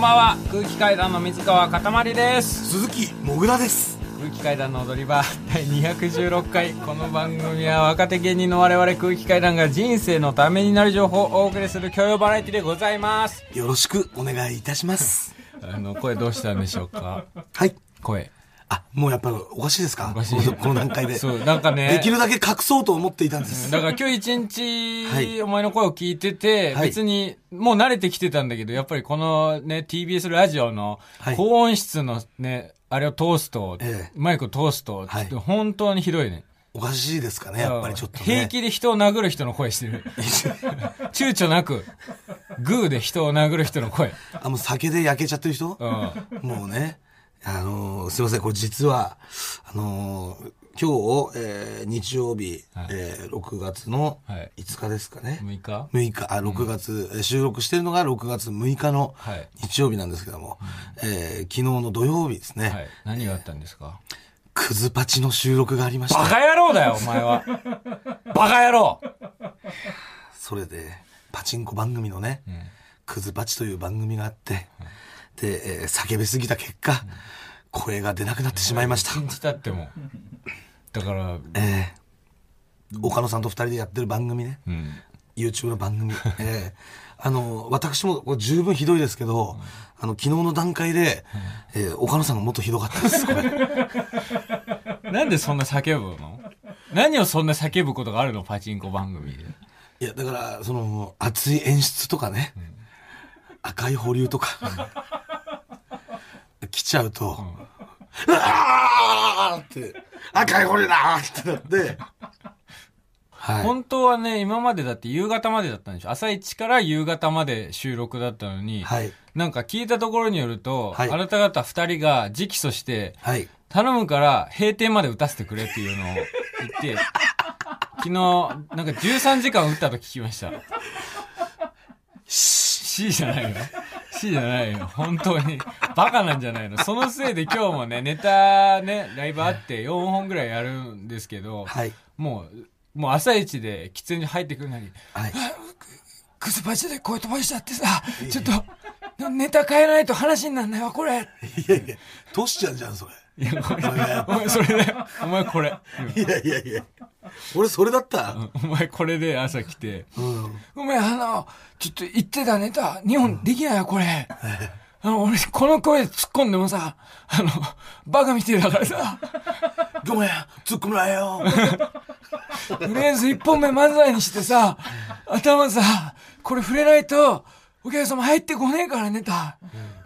んばんは。空気階段の水川かたまりです。鈴木もぐらです。空気階段の踊り場。第216回。この番組は若手芸人の我々空気階段が人生のためになる情報をお送りする教養バラエティでございます。よろしくお願いいたします。あの声どうしたんでしょうか？はい。声あもうやっぱおかしいですか？おかしい。この段階で。そうなんかね。できるだけ隠そうと思っていたんです。だから今日一日、はい。お前の声を聞いてて、はい。別に、もう慣れてきてたんだけど、やっぱりこのね、TBS ラジオのはい。高音質のね、あれを通すと、ええ。マイクを通すと、はい。本当にひどいね。おかしいですかねやっぱりちょっとね。平気で人を殴る人の声してる。躊躇なく、グーで人を殴る人の声。あもう酒で焼けちゃってる人？うん。もうねあのーすいません。これ実はあのー今日、えー日曜日、はい。えー6月のはい。5日ですかね、6日？6日、あ、6月、えー収録してるのが6月6日のはい。日曜日なんですけども、えー昨日の土曜日ですね、はい。何があったんですか？クズパチの収録がありました。バカ野郎だよ、お前は。バカ野郎。それで、パチンコ番組のね、ん。クズパチという番組があって、で、えー叫びすぎた結果、声が出なくなってしまいました。信じたっても。だから、えー岡野さんと二人でやってる番組ね、うん。YouTube の番組。えーあの、私も十分ひどいですけど、あの、昨日の段階で、えー岡野さんがもっとひどかったです、これ。なんでそんな叫ぶの？何をそんな叫ぶことがあるの？パチンコ番組で。いや、だから、その、熱い演出とかね、赤い保留とか、来ちゃうと、うわーって、赤い保留だーってなって、はい。本当はね、今までだって夕方までだったんでしょ朝一から夕方まで収録だったのに、はい。なんか聞いたところによると、はいあなた方二人が直訴して、はい。頼むから閉店まで打たせてくれっていうのを言って、昨日、なんか13時間打ったと聞きました。C じゃないじゃないよ。本当に。バカなんじゃないの。そのせいで今日もね、ネタね、ライブあって4本ぐらいやるんですけど、はい。もう、もう朝一で喫煙所入ってくるのに、はい。クズパチで声飛ばしちゃってさ、ちょっと、ネタ変えないと話になんないわ、これ。いやいや、トシちゃんじゃん、それ。いや、これ、お前それだよ。お前これ。いやいやいや。俺それだった？うんお前これで朝来て、うん。ごめん、あの、ちょっと言ってたネタ、日本できないよ、これ。あの、俺、この声で突っ込んでもさ、あの、バカみてえだからさ、ごめん、突っ込むなよ。とりあえず一本目漫才にしてさ、頭さ、これ触れないと、お客様入ってこねえからネタ。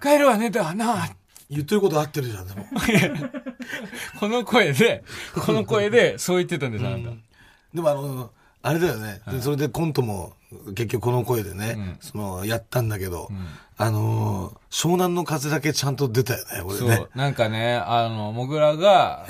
帰るわ、ネタ、なあ。言ってること合ってるじゃん、でも。この声で、この声で、そう言ってたんです、あなた。でもあの、あれだよね。でそれでコントも、結局この声でね、その、やったんだけど、あのー、湘南の風だけちゃんと出たよね、俺ねそう。。なんかね、あの、もぐらが、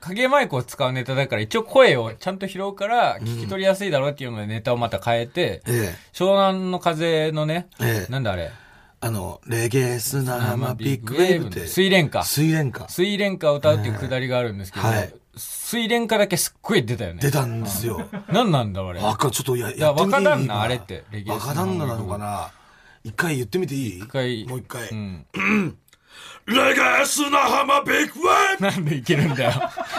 影マイクを使うネタだから、一応声をちゃんと拾うから、聞き取りやすいだろうっていうのでネタをまた変えて、ええ。湘南の風のね、ええなんだあれ、あの、レゲエスナーマビッグウェーブって。水蓮花。水蓮花。水蓮花を歌うっていうくだりがあるんですけど、はい水蓮花だけすっごい出たよね。出たんですよ。何なんだあれ。赤、ちょっとや、ややってみていい若旦那今あれってレゲエスナー若旦那なのかな一回言ってみていい？一回。もう一回。うん。レゲエスナーマビッグウェーブなんでいけるんだよ。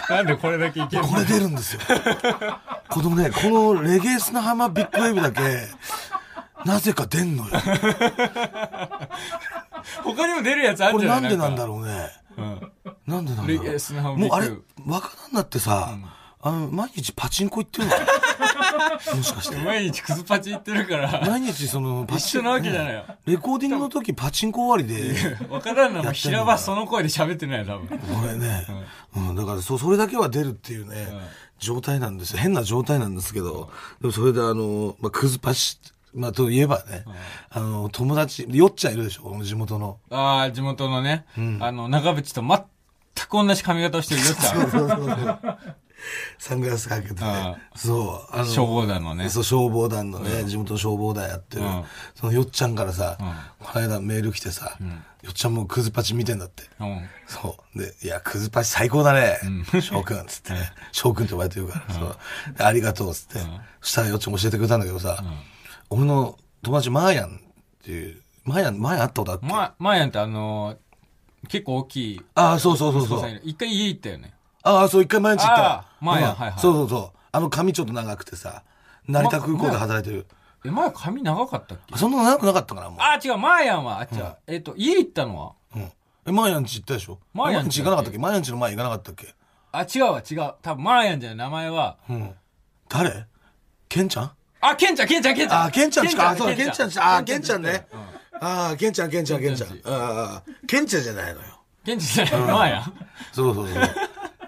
なんでこれだけいけるんだよこれ出るんですよ。このね、このレゲエスナハマビッグウェーブだけ、なぜか出んのよ。他にも出るやつあこれるんじゃなないんでなんだろろうね。う。うん。なんでなんだろう。もうあれ、若旦那ってさ、あの、毎日パチンコ行ってるの もしかして。毎日クズパチ行ってるから、毎日その、パ一緒なわけじゃないよ。レコーディングの時パチンコ終わりで、若旦那も平場その声で喋ってないよ、多分。これね、うん、だからそ、それだけは出るっていうね、状態なんですよ。変な状態なんですけど、でもそれであの、まあ、クズパチ、まあ、といえばね、あの、友達、よっちゃんいるでしょ、地元の。ああ、地元のね、あの、長渕と全く同じ髪型をしてるよっちゃん。そうそうそう。サングラスかけてあね。そう。あの消防団のね。そう、消防団のね、地元の消防団やってる、うんそのよっちゃんからさ、この間メール来てさ、よっちゃんもクズパチ見てんだって。うん。そう。で、いや、クズパチ最高だね。翔くん、つってね。翔くんって呼ばれてるから。そうでありがとう、つって。そしたらよっちゃん教えてくれたんだけどさ、俺の友達マーヤンっていう、マヤン、マヤン会ったことあっけ、ま、マーヤンってあのー結構大きい。ああ、そうそうそうそう一回家行ったよね。ああ、そう、一回毎日行ったああマヤンうんはいはいそうそうそう。あの髪ちょっと長くてさ、成田空港で働いてる。え、前髪長かったっけ？そんな長くなかったかな、もう。あ、違う、マーヤンは、あ、違う。えっと、家行ったのは？うん。え、マーヤンち行ったでしょ？マーヤンちマーヤンち行かなかったっけ？マーヤンちの前行かなかったっけ？あ、違うわ、違う。多分、マーヤンじゃない、名前は。うん。誰？ケンちゃん？あ、ケンちゃん、ケンちゃん、ケンちゃん。あ、ケンちゃんちか。あ、そうだ、ケケンちゃんンちゃんち。あ、ケンちゃんねうん。ああ、ケンちゃん、ケンちゃん、ケンちゃん。ああ、ケンちゃんじゃないのよ。ケンちゃんじゃない、マーヤン。そうそうそう。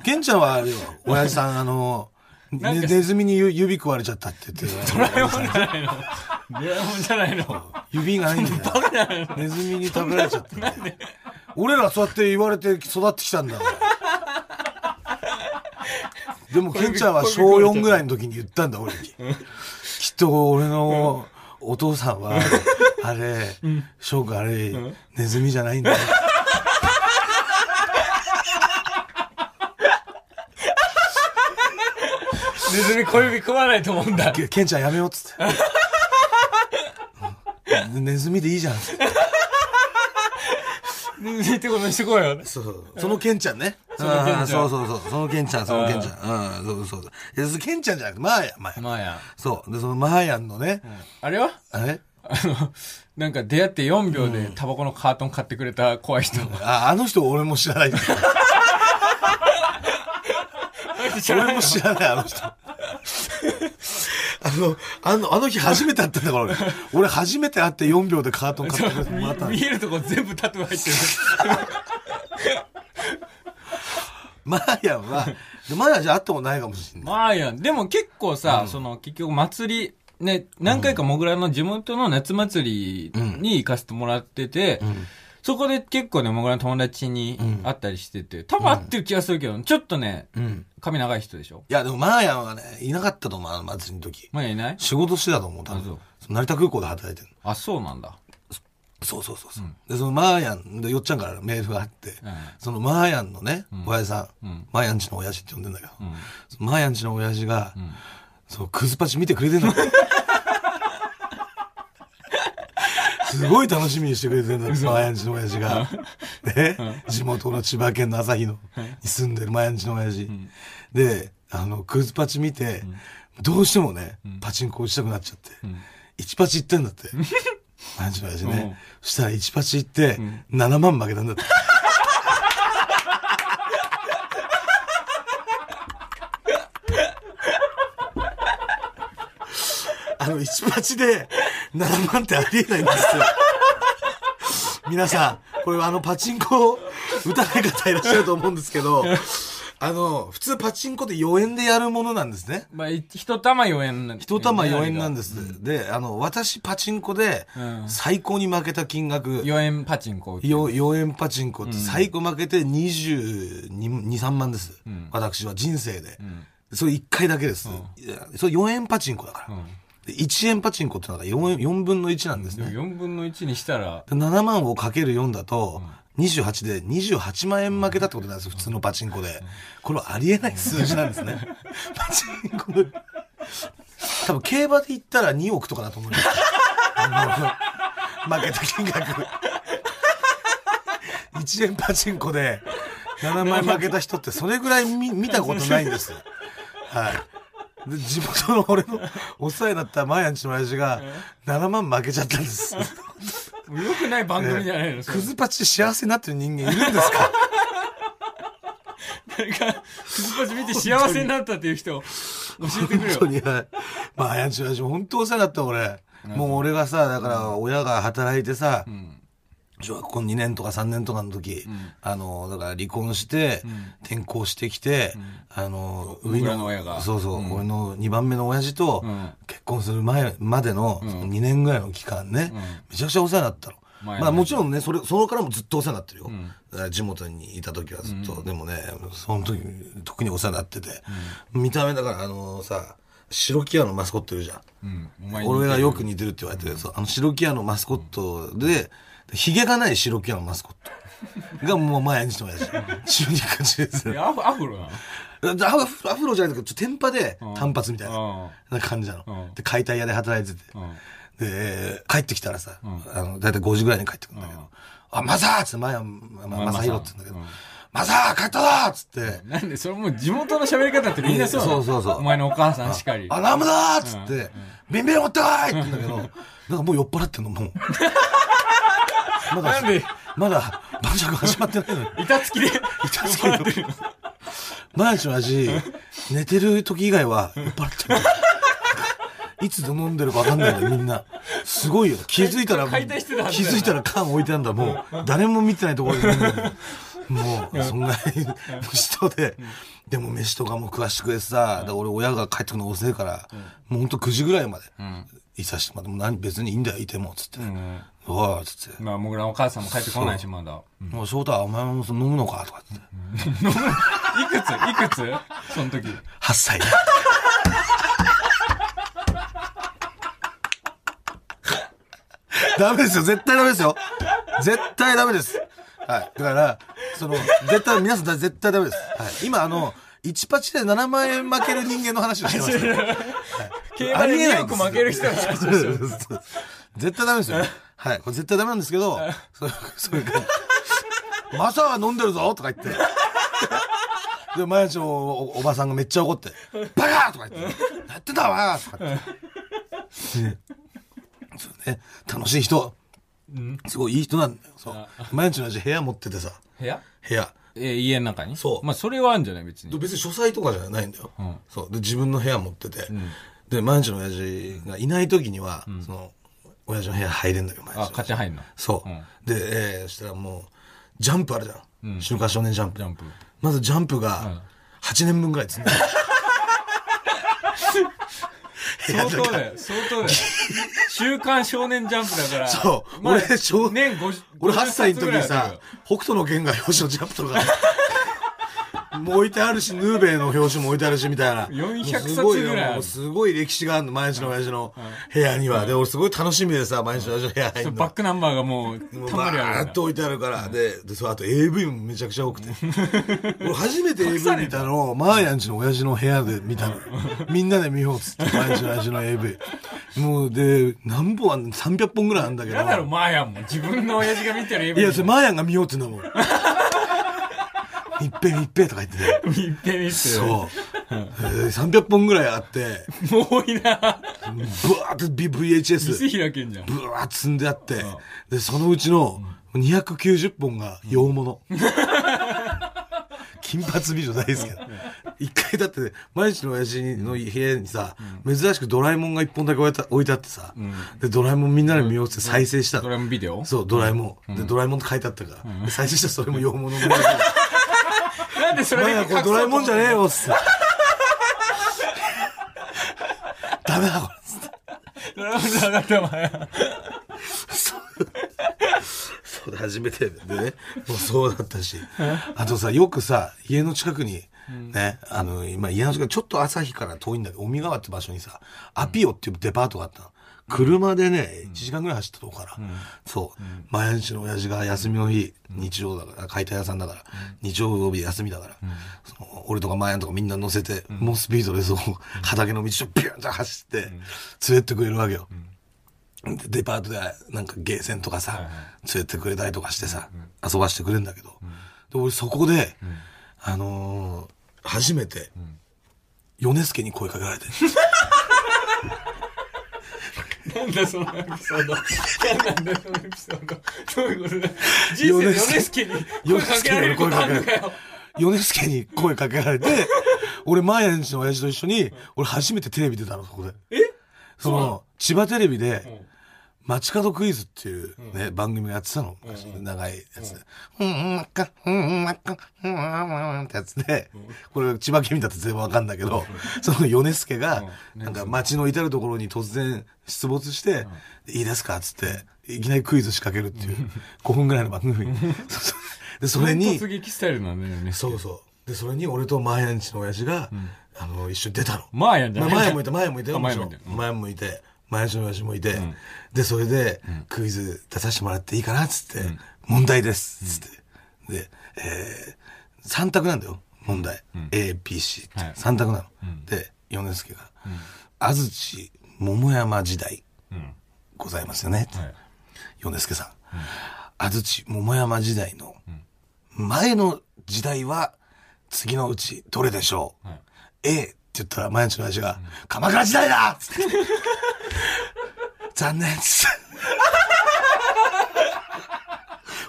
ケンちゃんはあれよ、親父さん、あの、ネズミに指指食われちゃったって言って。ドラえもんじゃないの。ドラえもんじゃないの。指がないんだよ。ネズミに食べられちゃった。俺らそうやって言われて育ってきたんだ。でも、ケンちゃんは小4ぐらいの時に言ったんだ、俺に。きっと俺のお父さんは、あれ、翔くんあれ、ネズミじゃないんだよ。ネズミ小指食わないと思うんだ。ケケンちゃんやめようっつって。うんネズミでいいじゃんっつって。ネズミってことにしてこうよ。そうそう。そのケンちゃんね。そうそうそう。そのケンちゃん、そのケンちゃん。うん、そうそうそう。ケンちゃんじゃなくて、マーヤン、マーヤン。マーヤン。そう。で、そのマーヤンのね、あれはあれあの、なんか出会って4秒でタバコのカートン買ってくれた怖い人。あ、あの人俺も知らない。俺も知らない、あの人。あの、あの、あの日初めて会ったんだから俺。俺初めて会って4秒でカートン買ってもらったの見えるとこ全部タトゥー入ってる。マーヤンは、でマーヤンじゃ会ってもないかもしれない。マーヤン。でも結構さ、その結局祭り、ね、何回かもぐらの地元の夏祭りに行かせてもらってて、そこで結構ね、もぐらの友達に会ったりしてて、多分会ってる気がするけど、ちょっとね、うん。髪長い人でしょ？いや、でもマーヤンはね、いなかったと思う、あの祭りの時。マーヤンいない？仕事してたと思う、多分。成田空港で働いてるあ、そうなんだ。そうそうそうそう、で、そのマーヤン、で、よっちゃんからメールがあって、ん。そのマーヤンのね、親父さん、ん。マーヤンちの親父って呼んでんだけど、マーヤンちの親父が、そう、クズパチ見てくれてんだよ すごい楽しみにしてくれてんだよ、マーヤンちの親父が。ね、地元の千葉県の旭野に住んでるマーヤンちの親父。で、あの、クズパチ見て、どうしてもね、パチンコ打ちたくなっちゃって、1パチ行ってんだって。マーヤンちの親父うんね。そしたら1パチ行って、7万負けたんだって。あの、1パチで7万ってありえないんですよ。皆さん、これはあの、パチンコを打たない方いらっしゃると思うんですけど、あの、普通パチンコって4円でやるものなんですね。まあ、い一玉4円なん一玉4円なんです。で、あの、私パチンコでうん最高に負けた金額、4円パチンコ。4, 4円パチンコって最高負けて22、3万です。私は人生で。それ1回だけです。それ4円パチンコだから。で1円パチンコってのが 4, 4分の1なんですね。4分の1にしたら、で7万をかける4だと、28で28万円負けたってことなんです普通のパチンコで。これはありえない数字なんですね。パチンコで。多分競馬で言ったら2億とかだと思います。負けた金額。1円パチンコで7万円負けた人ってそれぐらい見見たことないんです。はい。で地元の俺のお世話になったマヤンチの親父が7万負けちゃったんです。よくない番組じゃないの、それクズパチで幸せになってる人間いるんですか？誰か、クズパチ見て幸せになったっていう人、教えてくれよ。本当に。はいまあ、やんちの親父も本当お世話になった俺。もう俺がさ、だから親が働いてさ、小学校2年とか3年とかの時、あの、だから離婚して、転校してきて、あの、僕らの親が。そうそう、俺の2番目の親父とん。結婚する前までのその2年ぐらいの期間ね、めちゃくちゃお世話になったの。前まあもちろんね、それ、そのからもずっとお世話になってるよ。だから地元にいた時はずっと。でもね、その時、特にお世話になってて。見た目だから、あのさ、白木屋のマスコットいるじゃん。俺がよく似てるって言われてる、そうあの白木屋のマスコットで、ヒゲがない白木屋のマスコット。がもう毎日の親父。中肉中です。いやアフアフロなの？アフアフロじゃないけど、ちょっとテンパで単発みたいな。うん。な感じなうん。の。で、解体屋で働いてて。うん。で、帰ってきたらさ、あの、だいたい5時ぐらいに帰ってくるんだけど、あ、マサーっつって、前は、まままさひろって言うんだけど、マサー。帰ったぞっつって、なんで、それもう地元の喋り方ってみんなそうそうそうそうお前のお母さんしかり。あ、ラムだーっつって、ビンビン持ってこいって言うんだけど、なんかもう酔っ払ってんの、もう。まだまだ、晩酌始まってないのに。板付きで、板付きで毎日の味、寝てる時以外は酔っ払ってる。いつ飲んでるか分かんないんだよ、みんな。すごいよ。気づいたら気づいたら缶置いてあるんだ、もう。誰も見てないところで飲んでる。もう、そんぐらいの人で、でも飯とかも食わしてくれてさ、俺親が帰ってくるの遅いから、もうほんと9時ぐらいまで、いさしてもらって、別にいいんだよ、いても、つって。おい、つって。まあ、もぐらのお母さんも帰ってこないし、まだ。もう翔太、お前も飲むのか？とかって。いくつ？いくつ？その時。8歳。ダメですよ。絶対ダメですよ。絶対ダメです。はい。だから、その、絶対、皆さん絶対ダメです。はい。今、あの、1パチで7万円負ける人間の話をしてましたよ。競馬で2億負ける人の話をしてる。絶対ダメですよ。はい。これ絶対ダメなんですけど、そう、そ。マサは飲んでるぞとか言って。で、毎日おおおばさんがめっちゃ怒って、バカとか言って、やってたわとか言って。ねそうね、楽しい人。すごいいい人なんだよ。そう。毎日の味部屋持っててさ、部屋？部屋。え、家の中に？そうまあ、それはあるんじゃない？別に。別に書斎とかじゃないんだよ。んそう。で、自分の部屋持ってて。で、毎日の親父がいない時には、その、親父の部屋入れんだよ、毎日のあ、勝手に入んの？そう。うんで、えー、そしたらもう、ジャンプあるじゃん。週刊少年ジャンプ。ジャンプまずジャンプが、8年分ぐらい積んでる。相当だよ、相当だよ。週刊少年ジャンプだから。そう。まあ俺、少年50俺8歳の時に50冊ぐらいあさ北斗の剣が表紙のジャンプとか、もう置いてあるし、ヌーベイの表紙も置いてあるし、みたいな。400もうすごい冊ぐらいすごい歴史があるの、毎日の親父の部屋には。で、俺すごい楽しみでさ、毎日の親父の部屋入るの。バックナンバーがもう、たんまりあるーっと置いてあるから。で、で、そう、あと AV もめちゃくちゃ多くて。俺初めて AV 見たのを、マーヤンちの親父の部屋で見たの。みんなで見ようっつって、毎日の親父の AV。もう、で、何本あんの ?300 本ぐらいあるんだけど。やだろ、マーヤンも。自分の親父が見てる AV いや、それ、マーヤンが見ようってんだもん。密閉密閉とか言ってて。見 てみて。そう。えー300本ぐらいあって、もういいな。ブワーって VHS、店開けんじゃん。ブワーって積んであって、で、そのうちの290本が洋物。金髪美女大好きだ。一回だって、毎日の親父の部屋にさ、珍しくドラえもんが一本だけ置いてあってさ、で、ドラえもんみんなで見ようって再生したのドラえもんビデオ？そう、ドラえもん。で、ドラえもんって書いてあったから。で再生したらそれも洋物の。でそれお前らこれドラえもんじゃねえよっつって。ダメだこれっつって。ドラえもんじゃなかった、マーヤン。そうで初めてでね、もうそうだったし。あとさ、よくさ、家の近くに、ね、あの、今家の近く、ちょっと朝日から遠いんだけど、尾身川って場所にさ、アピオっていうデパートがあったの。車でね、1時間ぐらい走ったとこから、そう、毎日の親父が休みの日、日曜だから、解体屋さんだから、日曜日休みだから、その俺とかマヤンとかみんな乗せて、猛スピードでそう、畑の道をビューンと走って、連れてくれるわけよ。でデパートでなんかゲーセンとかさ、連れてくれたりとかしてさ、遊ばしてくれるんだけど、で俺そこで、あのー初めて、米助に声かけられて、なんだそのエピソード。なんだよそのエピソード。どういうことだ？よ人生でヨネスケに声かけられることあんのかよ。米助に声かけられて、俺、マーヤンちの親父と一緒に、俺初めてテレビ出たの、そこで。え？その、千葉テレビで、街角クイズっていうね、番組がやってたの。長いやつで。うん、うん、か、うん、うん、か、うん、うん、ってやつで、これ千葉県民だと全部わかんだけど、その米助が、なんか街の至るところに突然出没して、いいですかっつって、いきなりクイズ仕掛けるっていう、5分ぐらいの番組。で、それに突、撃スタイルなんだよね。そうそう。で、それに俺とマーヤンちの親父が、あの、一緒に出たの。マーヤンじゃないまあ前もいた、前もいたよ。あもいた。うん。前もいて、前の親父もいて、で、それで、クイズ出させてもらっていいかなっつって、問題です。つって。で、えー、3択なんだよ、問題。A、B、C って。はい3択なの。で、米助が、安土桃山時代、ございますよね。はい米助さん。安土桃山時代の前の時代は次のうちどれでしょう、はい ?A って言ったら毎日の親父が、鎌倉時代だ っつって残念っす。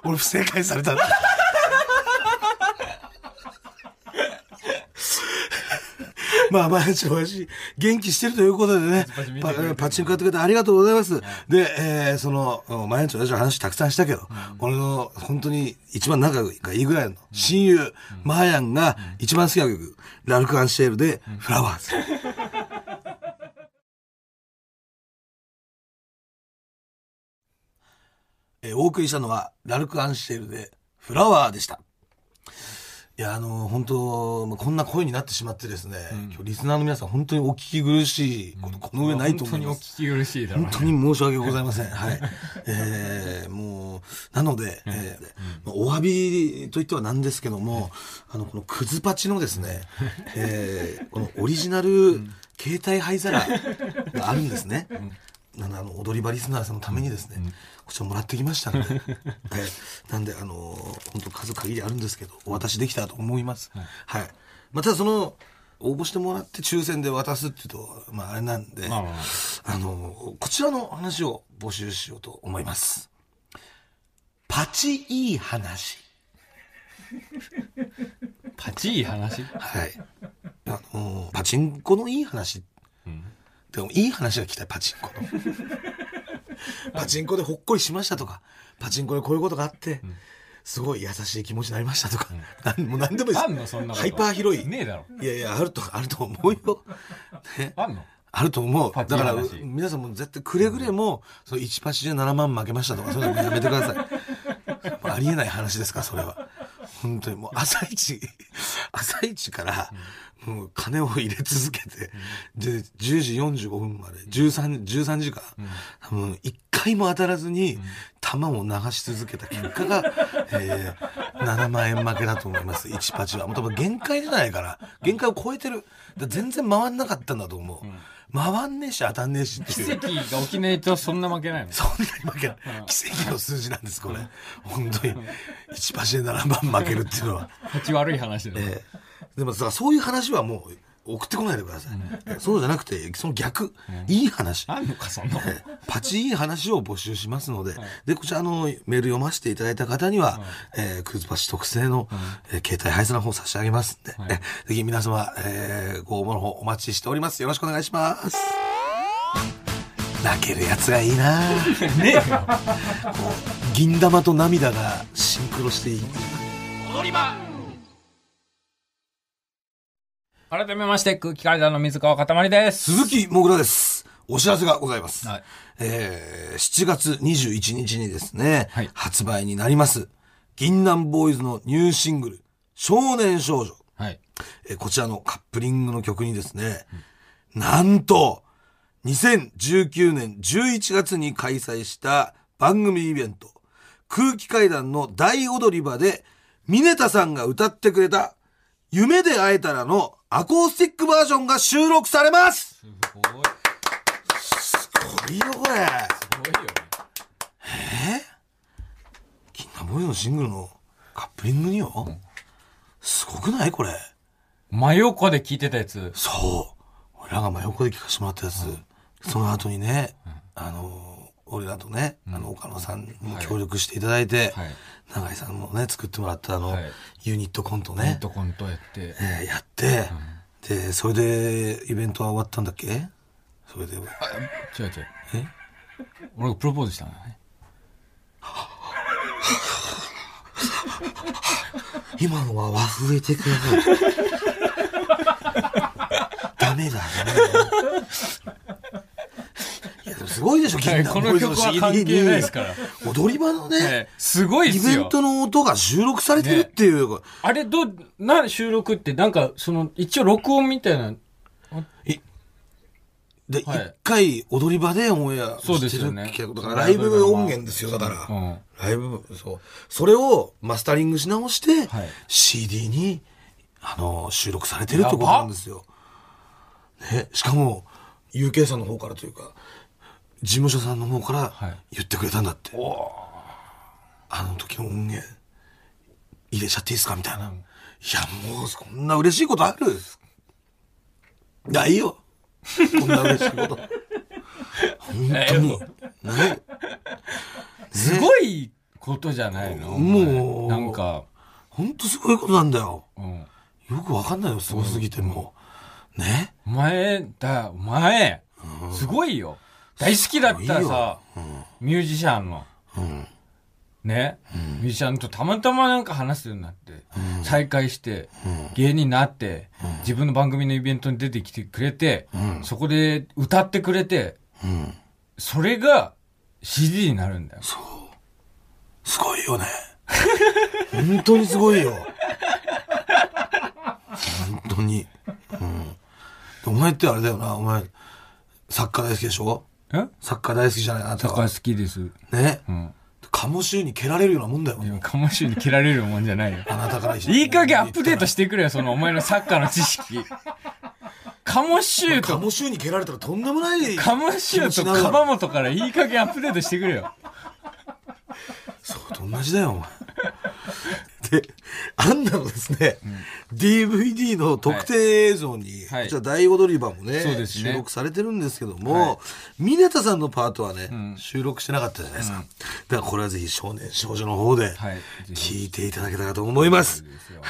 俺不正解されたんだ。まあ、毎日の親父、元気してるということでねパチパチンコやってくれてありがとうございます。で、えーその、毎日の親父の話たくさんしたけど、俺の本当に一番仲がいいぐらいの親友、マーヤンが一番好きな曲、ラルク・アンシェールで、フラワーズ。えーお送りしたのは、ラルク・アンシェルで、フラワーでした。いや、あの、本当、まあ、こんな声になってしまってですね、今日リスナーの皆さん本当にお聞き苦しいこと、この上ないと思います。本当にお聞き苦しいだろう本当に申し訳ございません。はい。えー、もう、なので、えーまあお詫びといってはなんですけども、あの、このクズパチのですね、えー、このオリジナル携帯灰皿があるんですね。あの、踊り場リスナーさんのためにですね、こちらもらってきましたので、は い。なんで、あの、本当数限りあるんですけど、お渡しできたらと思います。はい。まあ、ただその、応募してもらって抽選で渡すっていうと、まああれなんで、まああの、こちらの話を募集しようと思います。パチいい話。パチいい話？はい。あの、パチンコのいい話。でも、いい話が聞きたい、パチンコの。パチンコでほっこりしましたとか、パチンコでこういうことがあって、すごい優しい気持ちになりましたとか、なんもう何でもいいですあんのそんなことハイパー広い。ねえだろいやいや、あると、あると思うよ。ね。あんの？あると思う。だから話、皆さんも絶対くれぐれも、その1パチで7万負けましたとか、そういうのやめてください。ありえない話ですから、それは。本当にもう朝一、朝一から、もう金を入れ続けて、で、10時45分まで、13、13時間、多分1回も当たらずに、球を流し続けた結果が、えー、7万円負けだと思います、1パチは。もう多分限界じゃないから、限界を超えてる。全然回んなかったんだと思う。回んねえし当たんねえしっていう。奇跡が起きないとそんな負けないの？そんなに負けない。奇跡の数字なんです、これ。本当に。1パチで7万負けるっていうのは。パチ悪い話だよええでもさ、そういう話はもう送ってこないでください。えそうじゃなくて、その逆、いい話。あんのかそんなパチいい話を募集しますので、で、こちらあのメール読ませていただいた方には、えークズパチ特製の、えー携帯配送の方差し上げますんで、はい。えぜひ皆様、えーご応募の方お待ちしております。よろしくお願いします。泣けるやつがいいな。ねえよ。銀玉と涙がシンクロしていい。改めまして空気階段の水川かたまりです鈴木もぐらです。お知らせがございます。はいえー7月21日にですね、はい発売になります、銀杏ボーイズのニューシングル、少年少女。はいえーこちらのカップリングの曲にですね、なんと、2019年11月に開催した番組イベント、空気階段の大踊り場で、ミネタさんが歌ってくれた、夢で会えたらのアコースティックバージョンが収録されますすごいすごいよ、これ。すごいよね銀杏ボーイズのシングルのカップリングによ？すごくない？これ。真横で聞いてたやつそう。俺らが真横で聞かせてもらったやつ。その後にね、あの、俺らとね、あの、岡野さんにも協力していただいて、はい。永井さんもね、作ってもらったあの、はい。ユニットコントコンね、トコントやって。えーやって、で、それでイベントは終わったんだっけ？それで、違う違う。え？俺がプロポーズしたんだね。今のは和風えてください。ダメだ、ダメだ。いや、でもすごいでしょ、銀杏この曲は関係ないですから。踊り場のね、ええすごいっイベントの音が収録されてるっていう、あれどうな収録ってなんかその一応録音みたいなで、一、はい。回踊り場でオンエアそうですしてるけどだからライブ音源ですよ、だから。うん。ライブ、そう。それをマスタリングし直して、はい。CD に、あの、収録されてるってことなんですよ。ね、しかも、UK さんの方からというか、事務所さんの方からはい言ってくれたんだって。あの時の音源、入れちゃっていいですかみたいな。いや、もう、こんな嬉しいことあるいや、いいよ。こんな嬉しいこと。本当に。ね。すごいことじゃないの？もうなんか、本当すごいことなんだよ。うん。よくわかんないよ、すごすぎてもう。ね。お前だ、お前、すごいよ。大好きだったらさ、ミュージシャンの、うん。ね、ミュージシャンとたまたまなんか話すようになって、再会して、芸人になって、自分の番組のイベントに出てきてくれて、そこで歌ってくれて、うん。それが CD になるんだよ。すごいよね。本当にすごいよ。本当に。うん。お前ってあれだよな、お前、サッカー大好きでしょ？え？サッカー大好きじゃないあなたはサッカー好きです。ね？うん。鴨州に蹴られるようなもんだよ。今、カモシュに切られるもんじゃないよ。あなたからいい加減アップデートしてくれよ、そのお前のサッカーの知識。カモシューと、鴨州に蹴られたらとんでもない。カモシューとカバモトからいい加減アップデートしてくれよ。そうと同じだよ、お前。で、あんなのですね、DVD の特定映像に、はい。こちら大踊り場もねね。収録されてるんですけども、峰田さんのパートはね、収録してなかったじゃないですか。だからこれはぜひ少年少女の方ではい。聞いていただけたらと思います。ですよ。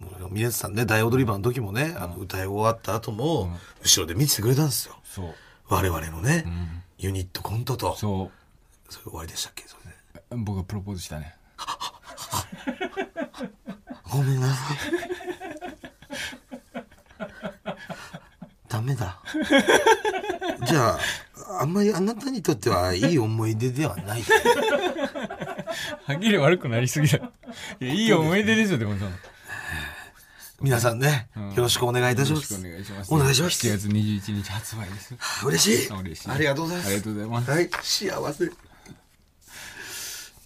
もう峰田さんね、大踊り場の時もね、あの歌い終わった後も、後ろで見ててくれたんですよ。そう。我々のね、ユニットコントと。そそれ終わりでしたっけ？それ。僕がプロポーズしたね。ごめんなさい。ダメだ。じゃあ、あんまりあなたにとってはいい思い出ではない。はっきり悪くなりすぎだ。いや、いい思い出ですよ、でもその。皆さんね、よろしくお願いいたしよろしくます。お願いします。お願いします7月21日発売です。嬉しい。あ嬉しいありがとうございます。ありがとうございますはい、幸せ。